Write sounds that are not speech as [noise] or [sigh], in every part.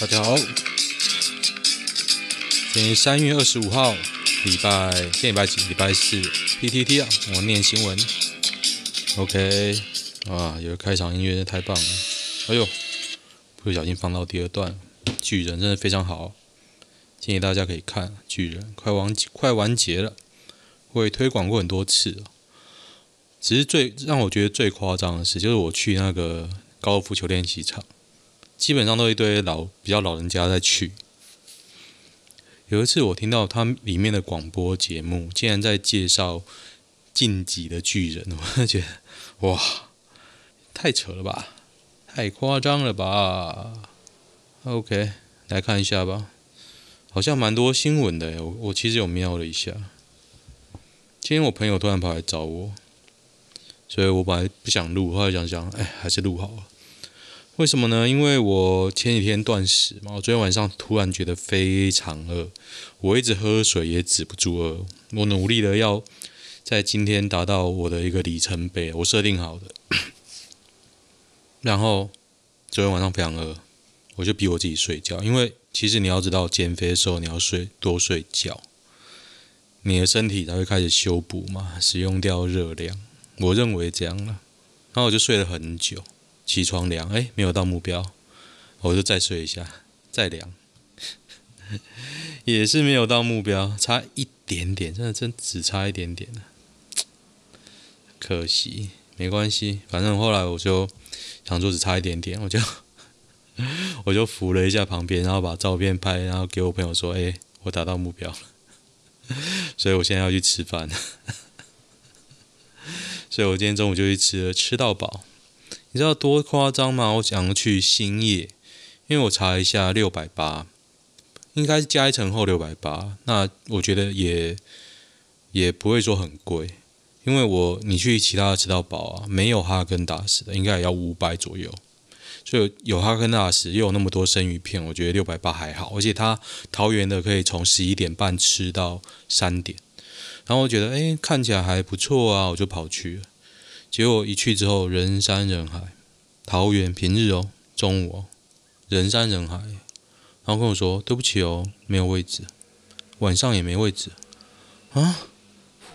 大家好，今天三月二十五号，礼拜，今天礼拜几？礼拜四，PTT 啊，我念新闻。OK，啊，有个开场音乐，太棒了。哎呦，不小心放到第二段，巨人真的非常好，建议大家可以看。巨人快完快完结了，我也推广过很多次了。只是最让我觉得最夸张的事，就是我去那个高尔夫球练习场。基本上都一堆老比较老人家在去。有一次我听到他里面的广播节目，竟然在介绍进击的巨人，[laughs] 我就觉得哇，太扯了吧，太夸张了吧。OK，来看一下吧，好像蛮多新闻的。我我其实有瞄了一下。今天我朋友突然跑来找我，所以我本来不想录，后来想想，哎，还是录好了。为什么呢？因为我前几天断食嘛，我昨天晚上突然觉得非常饿，我一直喝水也止不住饿，我努力的要在今天达到我的一个里程碑，我设定好的。然后昨天晚上非常饿，我就逼我自己睡觉，因为其实你要知道，减肥的时候你要睡多睡觉，你的身体才会开始修补嘛，使用掉热量。我认为这样了，然后我就睡了很久。起床量，哎，没有到目标，我就再睡一下，再量，[laughs] 也是没有到目标，差一点点，真的真只差一点点，可惜，没关系，反正后来我就想说只差一点点，我就 [laughs] 我就扶了一下旁边，然后把照片拍，然后给我朋友说，哎，我达到目标了，[laughs] 所以我现在要去吃饭，所以我今天中午就去吃了，吃到饱。你知道多夸张吗？我想去兴业，因为我查一下六百八，应该是加一层后六百八。那我觉得也也不会说很贵，因为我你去其他的吃到饱啊，没有哈根达斯的，应该也要五百左右。所以有哈根达斯又有那么多生鱼片，我觉得六百八还好。而且它桃园的可以从十一点半吃到三点，然后我觉得哎看起来还不错啊，我就跑去。结果一去之后，人山人海。桃园平日哦，中午哦，人山人海。然后跟我说：“对不起哦，没有位置。”晚上也没位置。啊！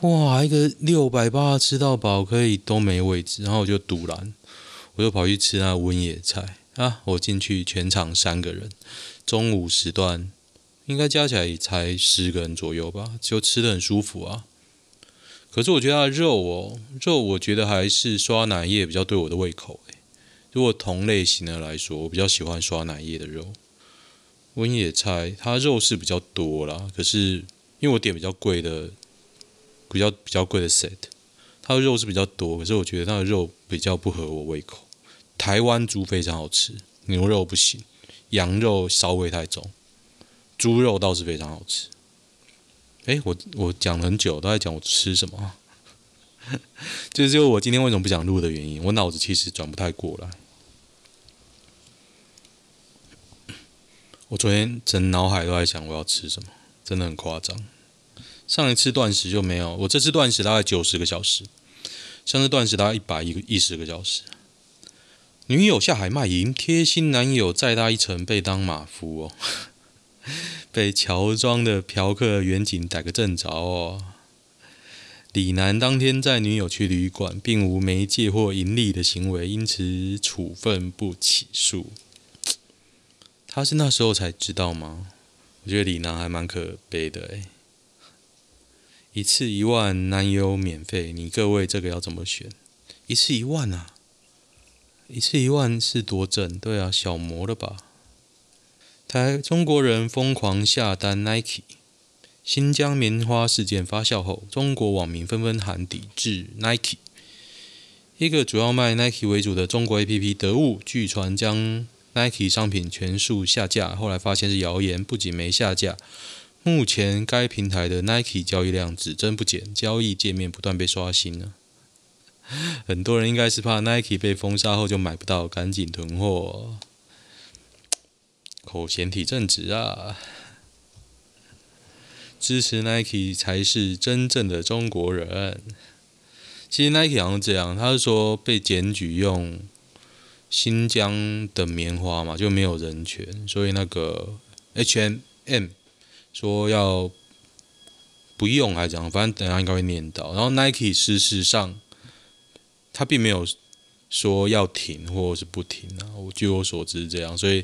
哇，一个六百八吃到饱可以都没位置，然后我就赌烂，我就跑去吃那温野菜啊！我进去全场三个人，中午时段应该加起来也才十个人左右吧，就吃的很舒服啊。可是我觉得它的肉哦，肉我觉得还是刷奶叶比较对我的胃口诶。如果同类型的来说，我比较喜欢刷奶叶的肉。温野菜它肉是比较多啦，可是因为我点比较贵的，比较比较贵的 set，它的肉是比较多，可是我觉得它的肉比较不合我胃口。台湾猪非常好吃，牛肉不行，羊肉骚味太重，猪肉倒是非常好吃。哎，我我讲了很久，都在讲我吃什么，[laughs] 就是我今天为什么不想录的原因。我脑子其实转不太过来。我昨天整脑海都在想我要吃什么，真的很夸张。上一次断食就没有，我这次断食大概九十个小时，上次断食大概一百一一十个小时。女友下海卖淫，贴心男友再搭一程被当马夫哦。[laughs] 被乔装的嫖客远景逮个正着哦！李楠当天载女友去旅馆，并无媒介或盈利的行为，因此处分不起诉。他是那时候才知道吗？我觉得李楠还蛮可悲的诶。一次一万，男友免费，你各位这个要怎么选？一次一万啊？一次一万是多挣？对啊，小魔了吧？台中国人疯狂下单 Nike，新疆棉花事件发酵后，中国网民纷纷喊抵制 Nike。一个主要卖 Nike 为主的中国 APP 得物，据传将 Nike 商品全数下架，后来发现是谣言，不仅没下架，目前该平台的 Nike 交易量只增不减，交易界面不断被刷新了。[laughs] 很多人应该是怕 Nike 被封杀后就买不到，赶紧囤货。口嫌体正直啊！支持 Nike 才是真正的中国人。其实 Nike 好像这样，他是说被检举用新疆的棉花嘛，就没有人权，所以那个 H&M 说要不用还是怎样，反正等下应该会念到。然后 Nike 事实上他并没有说要停或者是不停啊，我据我所知是这样，所以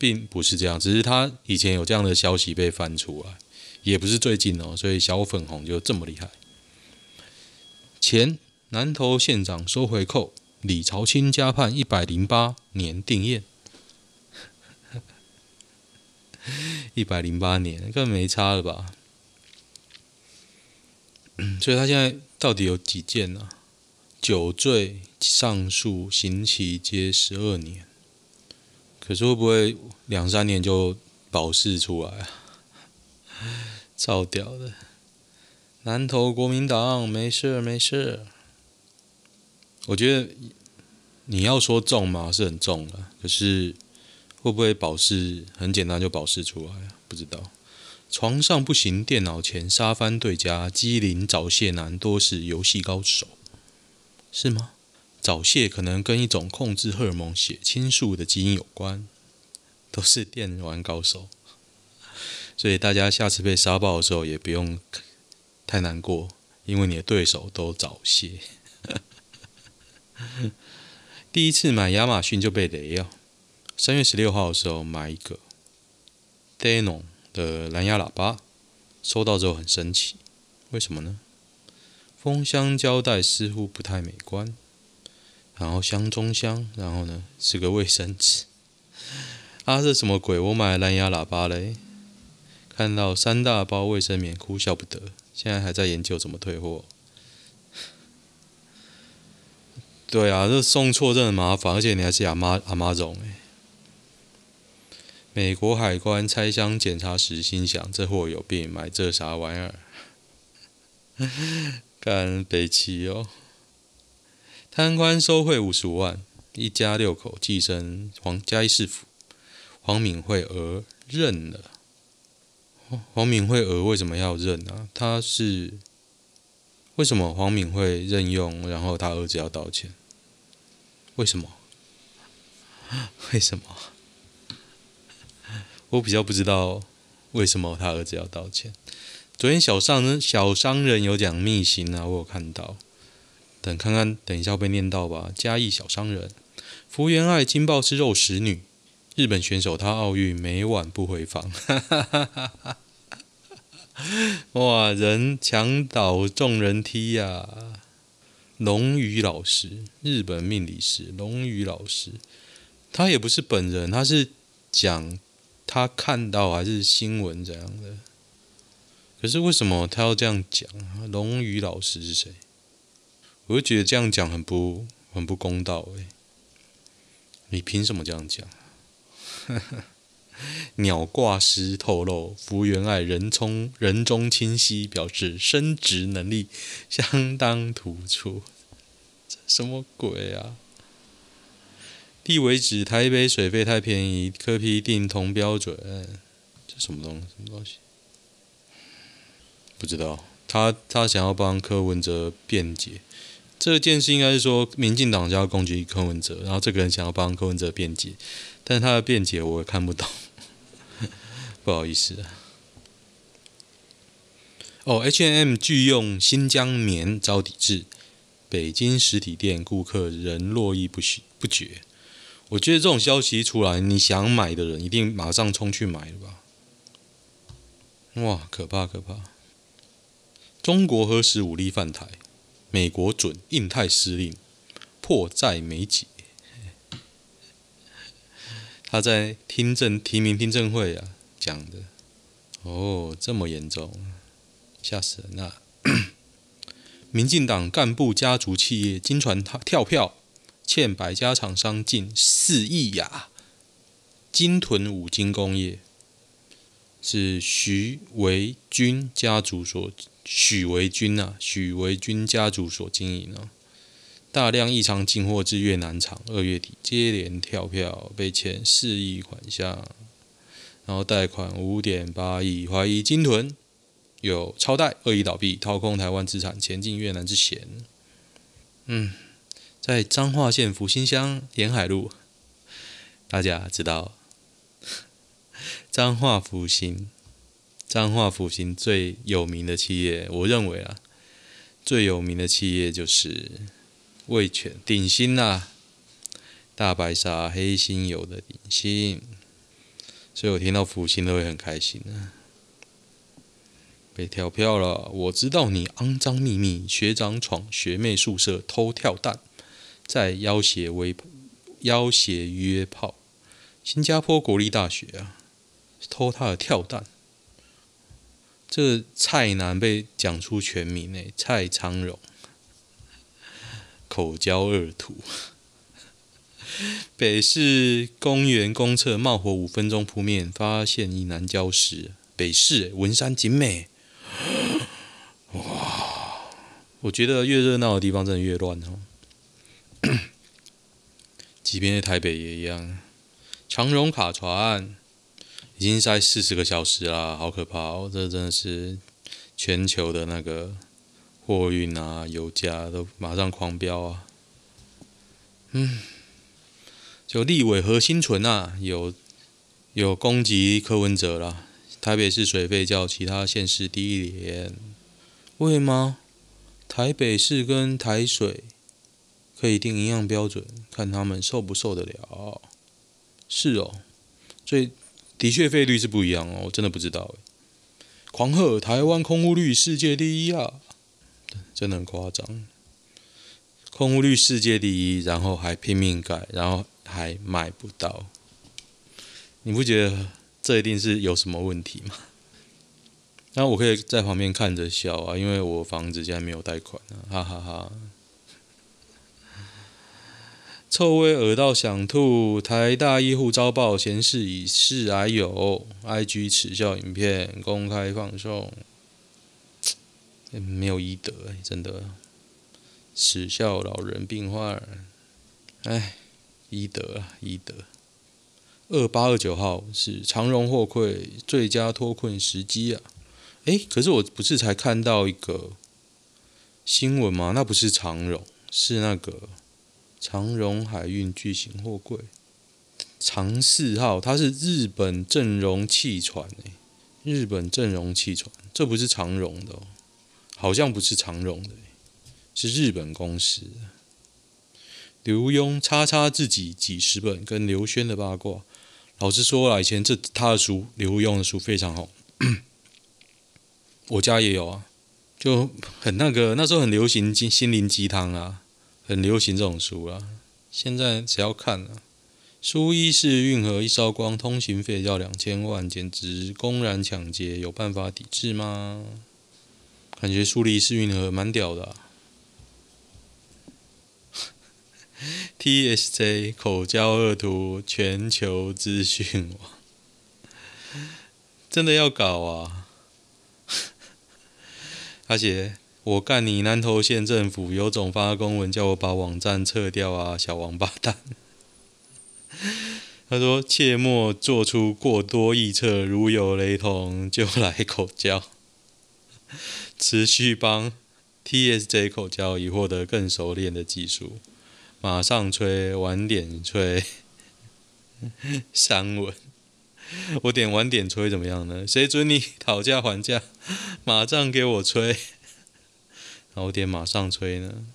并不是这样，只是他以前有这样的消息被翻出来，也不是最近哦，所以小粉红就这么厉害。前南投县长收回扣，李朝清加判一百零八年定谳，[laughs] 一百零八年根本没差了吧？[coughs] 所以他现在到底有几件呢、啊？酒醉上诉刑期皆十二年，可是会不会两三年就保释出来啊？[laughs] 超屌的！南投国民党没事没事。我觉得你要说重嘛，是很重的，可是会不会保释？很简单就保释出来啊？不知道。床上不行，电脑前沙翻对家，机灵早泄男多是游戏高手。是吗？早泄可能跟一种控制荷尔蒙血清素的基因有关，都是电玩高手，所以大家下次被杀爆的时候也不用太难过，因为你的对手都早泄。[laughs] 第一次买亚马逊就被雷了，三月十六号的时候买一个。Denon 的蓝牙喇叭，收到之后很生气，为什么呢？封箱胶带似乎不太美观，然后箱中箱，然后呢是个卫生纸。[laughs] 啊，这什么鬼？我买蓝牙喇叭嘞，看到三大包卫生棉，哭笑不得。现在还在研究怎么退货。[laughs] 对啊，这送错真的麻烦，而且你还是亚马亚马总哎。美国海关拆箱检查时，心想这货有病，买这啥玩意儿？[laughs] 干北齐哦，贪官收贿五十五万，一家六口寄生黄嘉义市府，黄敏惠儿认了。黄敏惠儿为什么要认呢、啊？他是为什么黄敏惠任用，然后他儿子要道歉？为什么？[laughs] 为什么？[laughs] 我比较不知道为什么他儿子要道歉。昨天小商人小商人有讲秘辛啊，我有看到。等看看，等一下被念到吧。嘉义小商人，福原爱金爆是肉食女，日本选手她奥运每晚不回房。[laughs] 哇，人墙倒众人踢呀、龙宇老师，日本命理师龙宇老师，他也不是本人，他是讲他看到还是新闻这样的。可是为什么他要这样讲？龙宇老师是谁？我就觉得这样讲很不很不公道诶。你凭什么这样讲？[laughs] 鸟挂师透露，福原爱人中人中清晰，表示生殖能力相当突出。这什么鬼啊？地为止，台北水费太便宜，柯 P 定同标准。这什么东西？什么东西？不知道，他他想要帮柯文哲辩解，这件事应该是说民进党就要攻击柯文哲，然后这个人想要帮柯文哲辩解，但是他的辩解我也看不懂，不好意思。哦，H&M 拒用新疆棉遭抵制，北京实体店顾客仍络绎不绝不绝。我觉得这种消息出来，你想买的人一定马上冲去买了吧？哇，可怕可怕！中国何时武力犯台？美国准印太司令迫在眉睫。他在听证提名听证会啊讲的。哦，这么严重，吓死人了！[coughs] 民进党干部家族企业金传跳票，欠百家厂商近四亿呀。金屯五金工业是徐维军家族所。许维军啊，许维军家族所经营哦，大量异常进货至越南厂，二月底接连跳票，被欠四亿款项，然后贷款五点八亿，怀疑金屯有超贷，恶意倒闭，掏空台湾资产，前进越南之嫌。嗯，在彰化县福兴乡沿海路大家知道，彰化福兴，彰化复兴最有名的企业，我认为啊，最有名的企业就是味全鼎新啦，大白鲨黑心油的鼎新，所以我听到复兴都会很开心啊。被跳票了，我知道你肮脏秘密，学长闯学妹宿舍偷跳蛋，在要挟微要挟约炮。新加坡国立大学啊，偷他的跳蛋。这个蔡男被讲出全名诶，蔡昌荣，口交二图。北市公园公厕冒火五分钟扑灭，发现一男焦尸。北市文山景美，哇！我觉得越热闹的地方真的越乱哦。[coughs] 即便在台北也一样。长荣卡船已经塞四十个小时啦，好可怕哦！这真的是全球的那个货运啊，油价都马上狂飙啊！嗯，就立委何新纯啊，有有攻击柯文哲啦。台北市水费较其他县市低一点，为吗？台北市跟台水可以定一样标准，看他们受不受得了。是哦，最的确费率是不一样哦，我真的不知道。狂贺台湾空屋率世界第一啊，真的很夸张。空屋率世界第一，然后还拼命改，然后还买不到，你不觉得这一定是有什么问题吗？那我可以在旁边看着笑啊，因为我房子现在没有贷款啊，哈哈哈哈。臭味恶到想吐，台大医护遭爆，嫌室以示癌友，IG 耻笑影片公开放送，没有医德哎，真的，耻笑老人病患，哎，医德啊，医德。二八二九号是长荣货柜最佳脱困时机啊，哎，可是我不是才看到一个新闻吗？那不是长荣，是那个。长荣海运巨型货柜。长四号，它是日本正荣汽船诶，日本正荣汽船，这不是长荣的哦，好像不是长荣的，是日本公司。刘墉叉叉自己几十本跟刘轩的八卦，老实说啊，以前这他的书，刘墉的书非常好，[clears throat] 我家也有啊，就很那个，那时候很流行心心灵鸡汤啊。很流行这种书啊，现在谁要看呢？苏伊士运河一烧光，通行费要两千万，简直公然抢劫，有办法抵制吗？感觉苏黎世运河蛮屌的啊。[laughs] TSJ 口交恶徒，全球资讯网，[laughs] 真的要搞啊！[laughs] 而且。我干你南投县政府有种发公文叫我把网站撤掉啊，小王八蛋！[laughs] 他说：“切莫做出过多臆测，如有雷同就来口交。”持续帮 TSJ 口交以获得更熟练的技术，马上吹，晚点吹，[laughs] 三文。我点晚点吹怎么样呢？谁准你讨价还价？马上给我吹！然后点马上吹呢？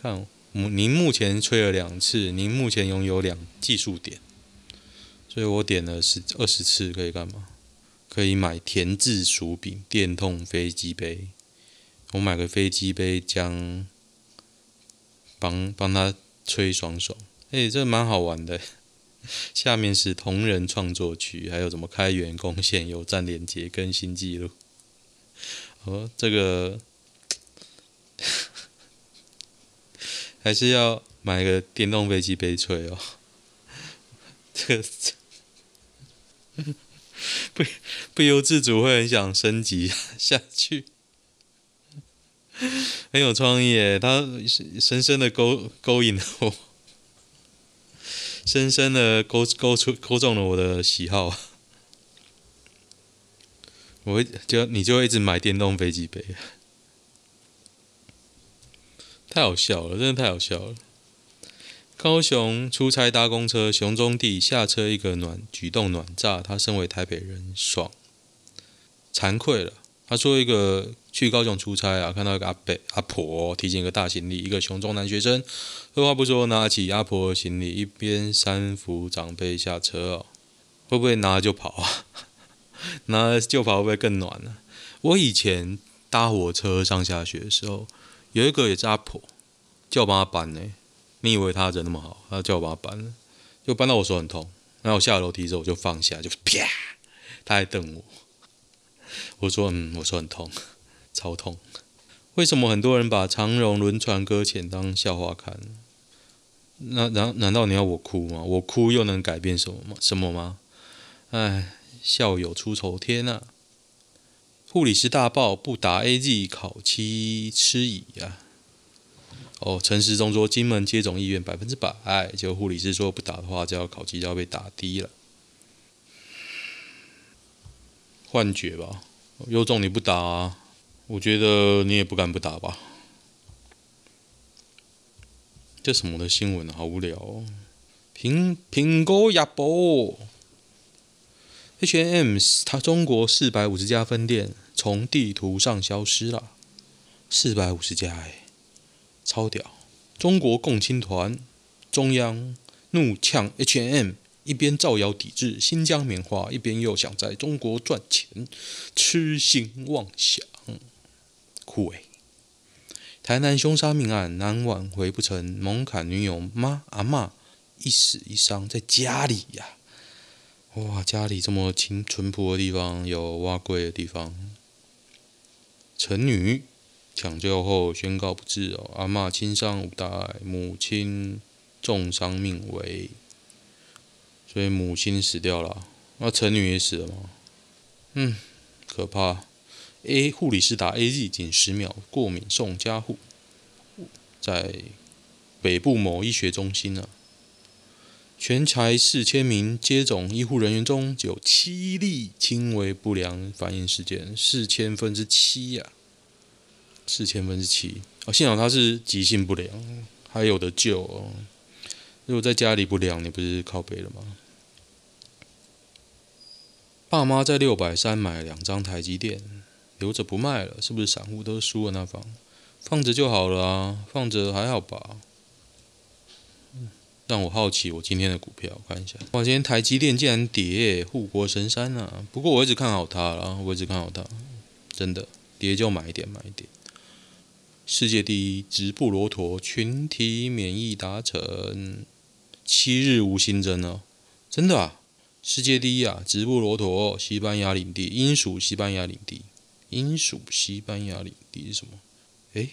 看，您目前吹了两次，您目前拥有两技术点，所以我点了十二十次可以干嘛？可以买田字薯饼、电动飞机杯。我买个飞机杯将帮帮他吹爽爽。哎，这蛮好玩的。[laughs] 下面是同人创作区，还有什么开源贡献、有站连接、更新记录。哦，这个。[laughs] 还是要买个电动飞机杯吹哦，[laughs] 这个不不由自主会很想升级下去，很有创意耶，他深深的勾勾引了我，深深的勾勾出勾中了我的喜好，我会就你就会一直买电动飞机杯。太好笑了，真的太好笑了！高雄出差搭公车，熊中弟下车一个暖举动暖炸，他身为台北人爽，惭愧了。他说一个去高雄出差啊，看到一个阿伯阿婆提进一个大行李，一个熊中男学生二话不说拿起阿婆行李，一边搀扶长辈下车哦，会不会拿了就跑啊？[laughs] 拿了就跑会不会更暖呢？我以前搭火车上下学的时候，有一个也是阿婆叫我帮他搬呢。你以为他人那么好，他叫我帮他搬，就搬到我手很痛。然后我下楼梯之后我就放下，就啪，他还瞪我。我说嗯，我说很痛，超痛。为什么很多人把长荣轮船搁浅当笑话看？那难难道你要我哭吗？我哭又能改变什么吗？什么吗？哎，笑有出头天啊！护理师大爆不打 AZ 考期吃乙啊！哦，陈时中说金门接种意愿百分之百，就护理师说不打的话，就要考期就要被打低了。幻觉吧，有种你不打啊？我觉得你也不敢不打吧？这什么的新闻好无聊哦！苹苹果日报，H&M 它中国四百五十家分店从地图上消失了，四百五十家哎。超屌！中国共青团中央怒呛 H&M，一边造谣抵制新疆棉花，一边又想在中国赚钱，痴心妄想，酷欸！台南凶杀命案，男挽回不成，猛砍女友妈阿嬷，一死一伤在家里呀！哇，家里这么清淳朴的地方，有碗粿的地方，陈女。抢救后宣告不治哦，阿嬷轻伤无大碍，母亲重伤命危，所以母亲死掉了，那陈女也死了吗？嗯，可怕。A 护理师打 AZ 仅十秒过敏送加护，在北部某医学中心呢、啊，全台四千名接种医护人员中，只有七例轻微不良反应事件，四千分之七呀。四千分之七哦，幸好他是急性不良，还有的救哦。如果在家里不良，你不是靠北了吗？爸妈在六百三买两张台积电，留着不卖了，是不是散户都输了那房？放着就好了啊，放着还好吧。让我好奇我今天的股票我，看一下。哇，今天台积电竟然跌，护国神山啊！不过我一直看好它啦，我一直看好它，真的跌就买一点，买一点。世界第一直布罗陀群体免疫达成，七日无新增哦，真的啊！世界第一啊，直布罗陀，西班牙领地，英属西班牙领地，英属西班牙领地是什么？诶，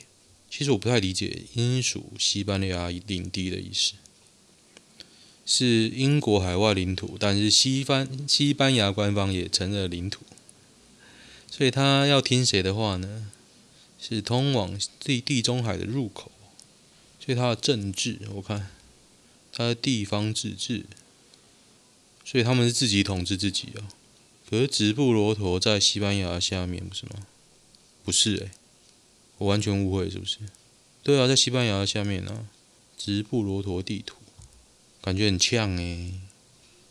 其实我不太理解英属西班牙领地的意思，是英国海外领土，但是西方西班牙官方也承认领土，所以他要听谁的话呢？是通往地地中海的入口，所以它的政治，我看它的地方自治，所以他们是自己统治自己啊。可是直布罗陀在西班牙下面，不是吗？不是诶、我完全误会是不是？对啊，在西班牙下面呢、直布罗陀地图感觉很呛诶、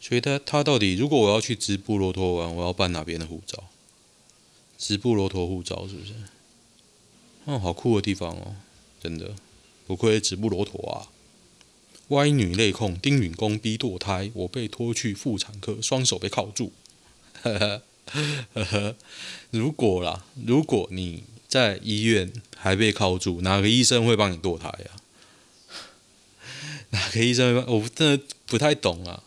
所以他他到底，如果我要去直布罗陀玩，我要办哪边的护照？直布罗陀护照是不是？哦，好酷的地方哦，真的，不愧是直布罗陀啊！歪女泪控丁允公逼堕胎，我被拖去妇产科，双手被铐住。呵呵呵呵，如果啦，如果你在医院还被铐住，哪个医生会帮你堕胎呀？哪个医生？我真的不太懂啊。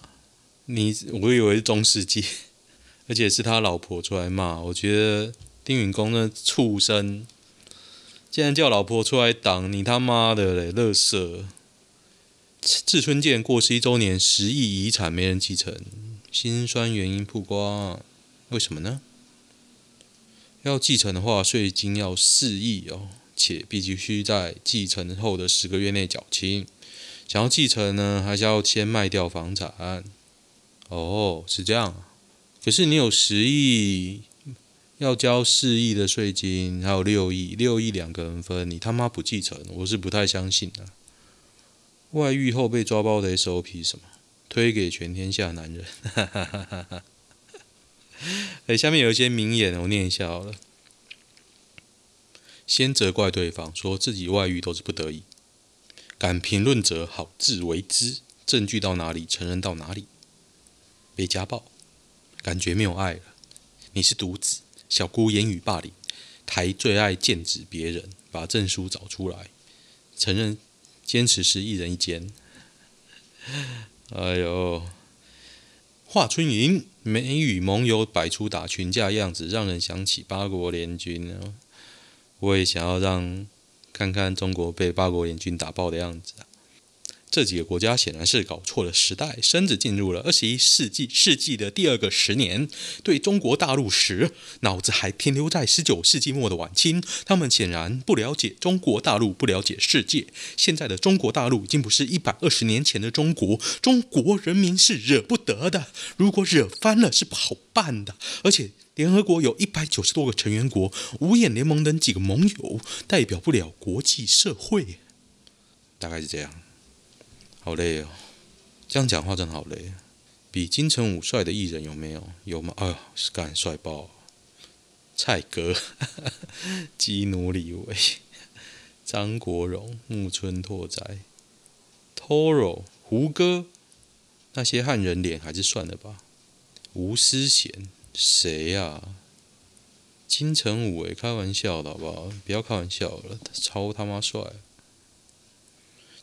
你，我以为是中世纪，[laughs] 而且是他老婆出来骂，我觉得丁允恭那畜生。竟然叫老婆出来挡你他妈的嘞！乐色，志春健过世一周年，十亿遗产没人继承，心酸原因曝光，为什么呢？要继承的话，税金要四亿哦，且必须在继承后的十个月内缴清。想要继承呢，还是要先卖掉房产？哦，是这样。可是你有十亿。要交四亿的税金，还有六亿，六亿两个人分，你他妈不继承，我是不太相信的。外遇后被抓包的 SOP 什么？推给全天下男人。[laughs] 哎，下面有一些名言，我念一下好了。先责怪对方，说自己外遇都是不得已。敢评论者，好自为之。证据到哪里，承认到哪里。被家暴，感觉没有爱了。你是独子，小姑言语霸凌，台最爱剑指别人，把证书找出来，承认。坚持是一人一间。哎呦，华春莹美与盟友摆出打群架样子，让人想起八国联军！我也想要让看看中国被八国联军打爆的样子啊！这几个国家显然是搞错了时代，甚至进入了二十一世纪世纪的第二个十年。对中国大陆时，脑子还停留在十九世纪末的晚清。他们显然不了解中国大陆，不了解世界。现在的中国大陆已经不是一百二十年前的中国，中国人民是惹不得的。如果惹翻了，是不好办的。而且联合国有一百九十多个成员国，五眼联盟等几个盟友代表不了国际社会。大概是这样。好累哦，这样讲话真的好累。比金城武帅的艺人有没有？有吗？哎呦，是干帅爆！蔡哥、[laughs] 基努李维、张国荣、木村拓哉、Toro、胡歌，那些汉人脸还是算了吧。吴思贤，谁呀、啊？金城武，诶，开玩笑的好不好？不要开玩笑了，超他妈帅。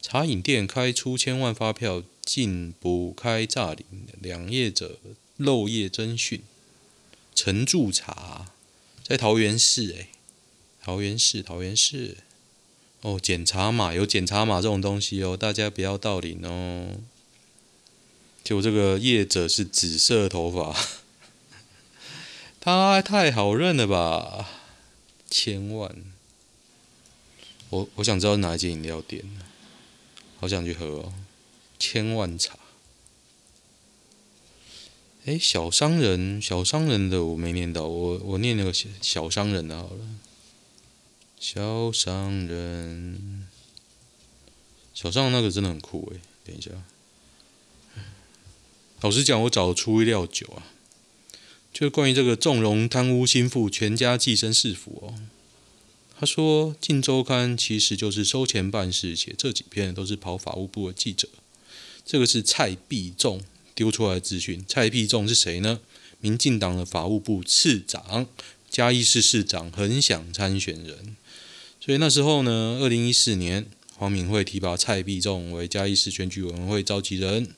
茶饮店开出千万发票，禁不开诈领，两业者漏夜侦讯。陈祝茶在桃园市，诶，桃园市，桃园市。哦，检查码有检查码这种东西哦，大家不要盗领哦。就这个业者是紫色头发，他太好认了吧？千万，我我想知道哪一间饮料店。好想去喝哦，千万茶。哎，小商人，小商人的我没念到，我我念那个小小商人的好了。小商人，小商人那个真的很酷哎，等一下。老实讲，我找的出意料酒啊，就关于这个纵容贪污心腹，全家寄生市府哦。他说：“《镜周刊》其实就是收钱办事，写这几篇都是跑法务部的记者。这个是蔡必仲丢出来的资讯。蔡必仲是谁呢？民进党的法务部次长，嘉义市市长，很想参选人。所以那时候呢，二零一四年，黄敏惠提拔蔡必仲为嘉义市选举委员会召集人。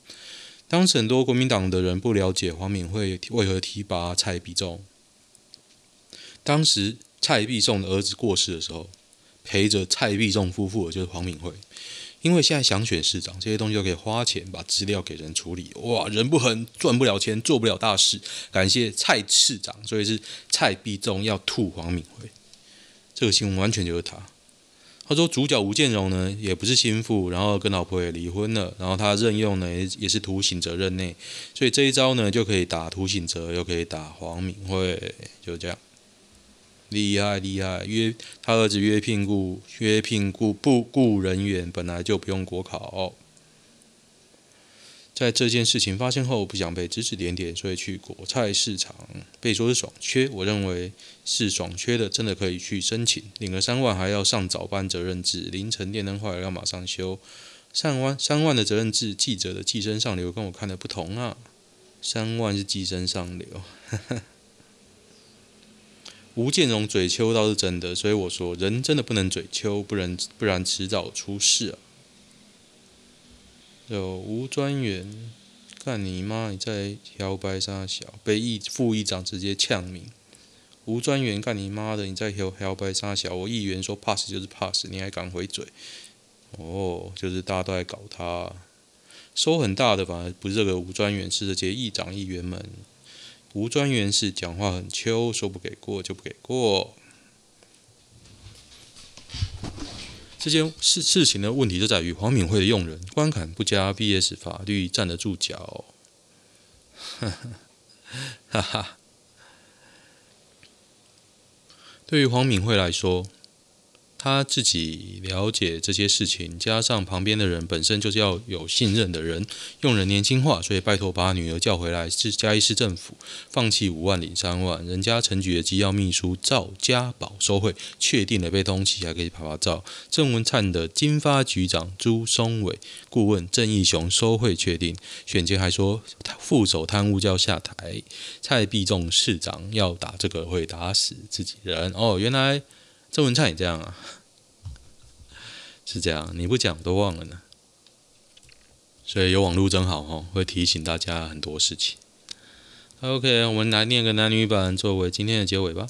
当时很多国民党的人不了解黄敏惠为何提拔蔡必仲，当时。”蔡必仲的儿子过世的时候，陪着蔡必仲夫妇的就是黄敏惠。因为现在想选市长，这些东西都可以花钱把资料给人处理。哇，人不狠，赚不了钱，做不了大事。感谢蔡市长，所以是蔡必仲要吐黄敏惠。这个新闻完全就是他。他说主角吴建荣呢，也不是心腹，然后跟老婆也离婚了，然后他任用呢也是涂刑责任内，所以这一招呢就可以打涂醒哲，又可以打黄敏慧，就这样。厉害厉害，约他儿子约聘雇约聘雇不雇人员，本来就不用国考。在这件事情发生后，不想被指指点点，所以去果菜市场被说是爽缺。我认为是爽缺的，真的可以去申请，领了三万还要上早班责任制，凌晨电灯坏了要马上修。三万三万的责任制，记者的寄生上流跟我看的不同啊，三万是寄生上流。[laughs] 吴建荣嘴秋倒是真的，所以我说人真的不能嘴秋，不然不然迟早出事啊！有吴专员，干你妈！你在摇白沙小，被议副议长直接呛名。吴专员干你妈的！你在摇摇摆三小，我议员说 pass 就是 pass，你还敢回嘴？哦，就是大家都在搞他，收很大的吧不是这个吴专员，是这些议长议员们。吴专员是讲话很秋，说不给过就不给过。这件事事情的问题就在于黄敏慧的用人观感不佳，VS 法律站得住脚。[laughs] 哈哈，对于黄敏慧来说，他自己了解这些事情，加上旁边的人本身就是要有信任的人，用人年轻化，所以拜托把女儿叫回来。是嘉义市政府放弃五万领三万，人家陈局的机要秘书赵家宝收贿，确定了被通缉，还可以拍拍照。郑文灿的经发局长朱松伟顾问郑义雄收贿确定，选前还说副手贪污就要下台。蔡必仲市长要打这个会打死自己人哦，原来。郑文灿也这样啊，是这样，你不讲都忘了呢。所以有网络真好哦，会提醒大家很多事情。OK，我们来念个男女版作为今天的结尾吧。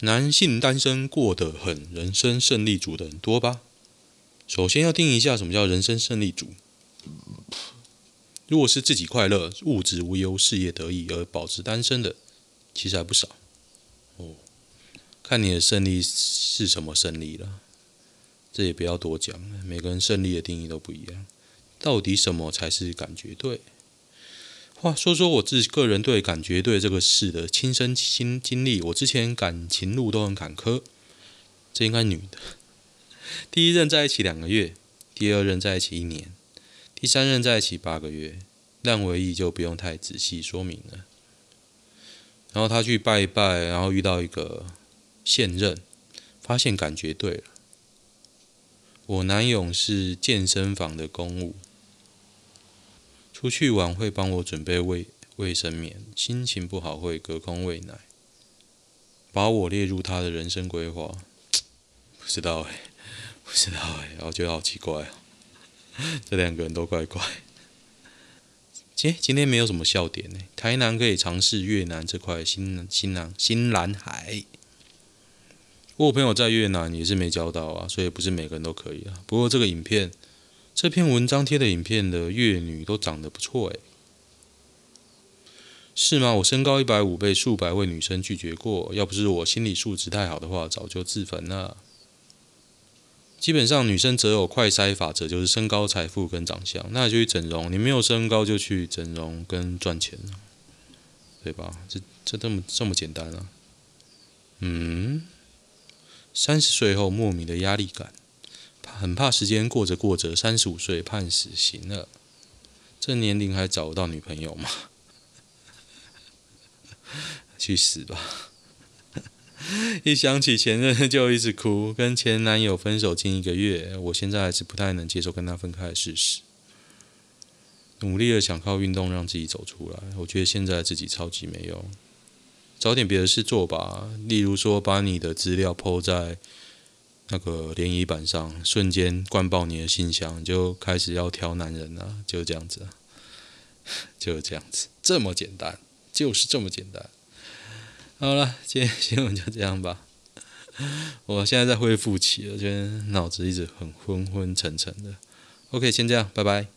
男性单身过得很人生胜利组的很多吧？首先要定义一下什么叫人生胜利组。如果是自己快乐、物质无忧、事业得意而保持单身的，其实还不少。看你的胜利是什么胜利了，这也不要多讲，每个人胜利的定义都不一样。到底什么才是感觉对？话说说我自己个人对感觉对这个事的亲身经经历，我之前感情路都很坎坷，这应该女的。[laughs] 第一任在一起两个月，第二任在一起一年，第三任在一起八个月，但唯一就不用太仔细说明了。然后他去拜一拜，然后遇到一个。现任发现感觉对了。我男友是健身房的公务，出去玩会帮我准备卫卫生棉，心情不好会隔空喂奶，把我列入他的人生规划。[tsk] 不知道哎，不知道哎，我觉得好奇怪哦，[laughs] 这两个人都怪怪。今今天没有什么笑点呢。台南可以尝试越南这块新新南新蓝海。我朋友在越南也是没交到啊，所以不是每个人都可以啊。不过这个影片，这篇文章贴的影片的越女都长得不错诶。是吗？我身高一百五，被数百位女生拒绝过，要不是我心理素质太好的话，早就自焚了。基本上女生择偶快筛法则就是身高、财富跟长相，那就去整容。你没有身高就去整容跟赚钱，对吧？这这这么这么简单啊？嗯。三十岁后莫名的压力感，很怕时间过着过着，三十五岁判死刑了。这年龄还找不到女朋友吗？[laughs] 去死吧！[laughs] 一想起前任就一直哭，跟前男友分手近一个月，我现在还是不太能接受跟他分开的事实。努力的想靠运动让自己走出来，我觉得现在自己超级没用。找点别的事做吧，例如说把你的资料抛在那个联谊板上，瞬间灌爆你的信箱，就开始要挑男人了，就这样子，[laughs] 就这样子，这么简单，就是这么简单。好了，今天新闻就这样吧。我现在在恢复期我，觉得脑子一直很昏昏沉沉的。OK，先这样，拜拜。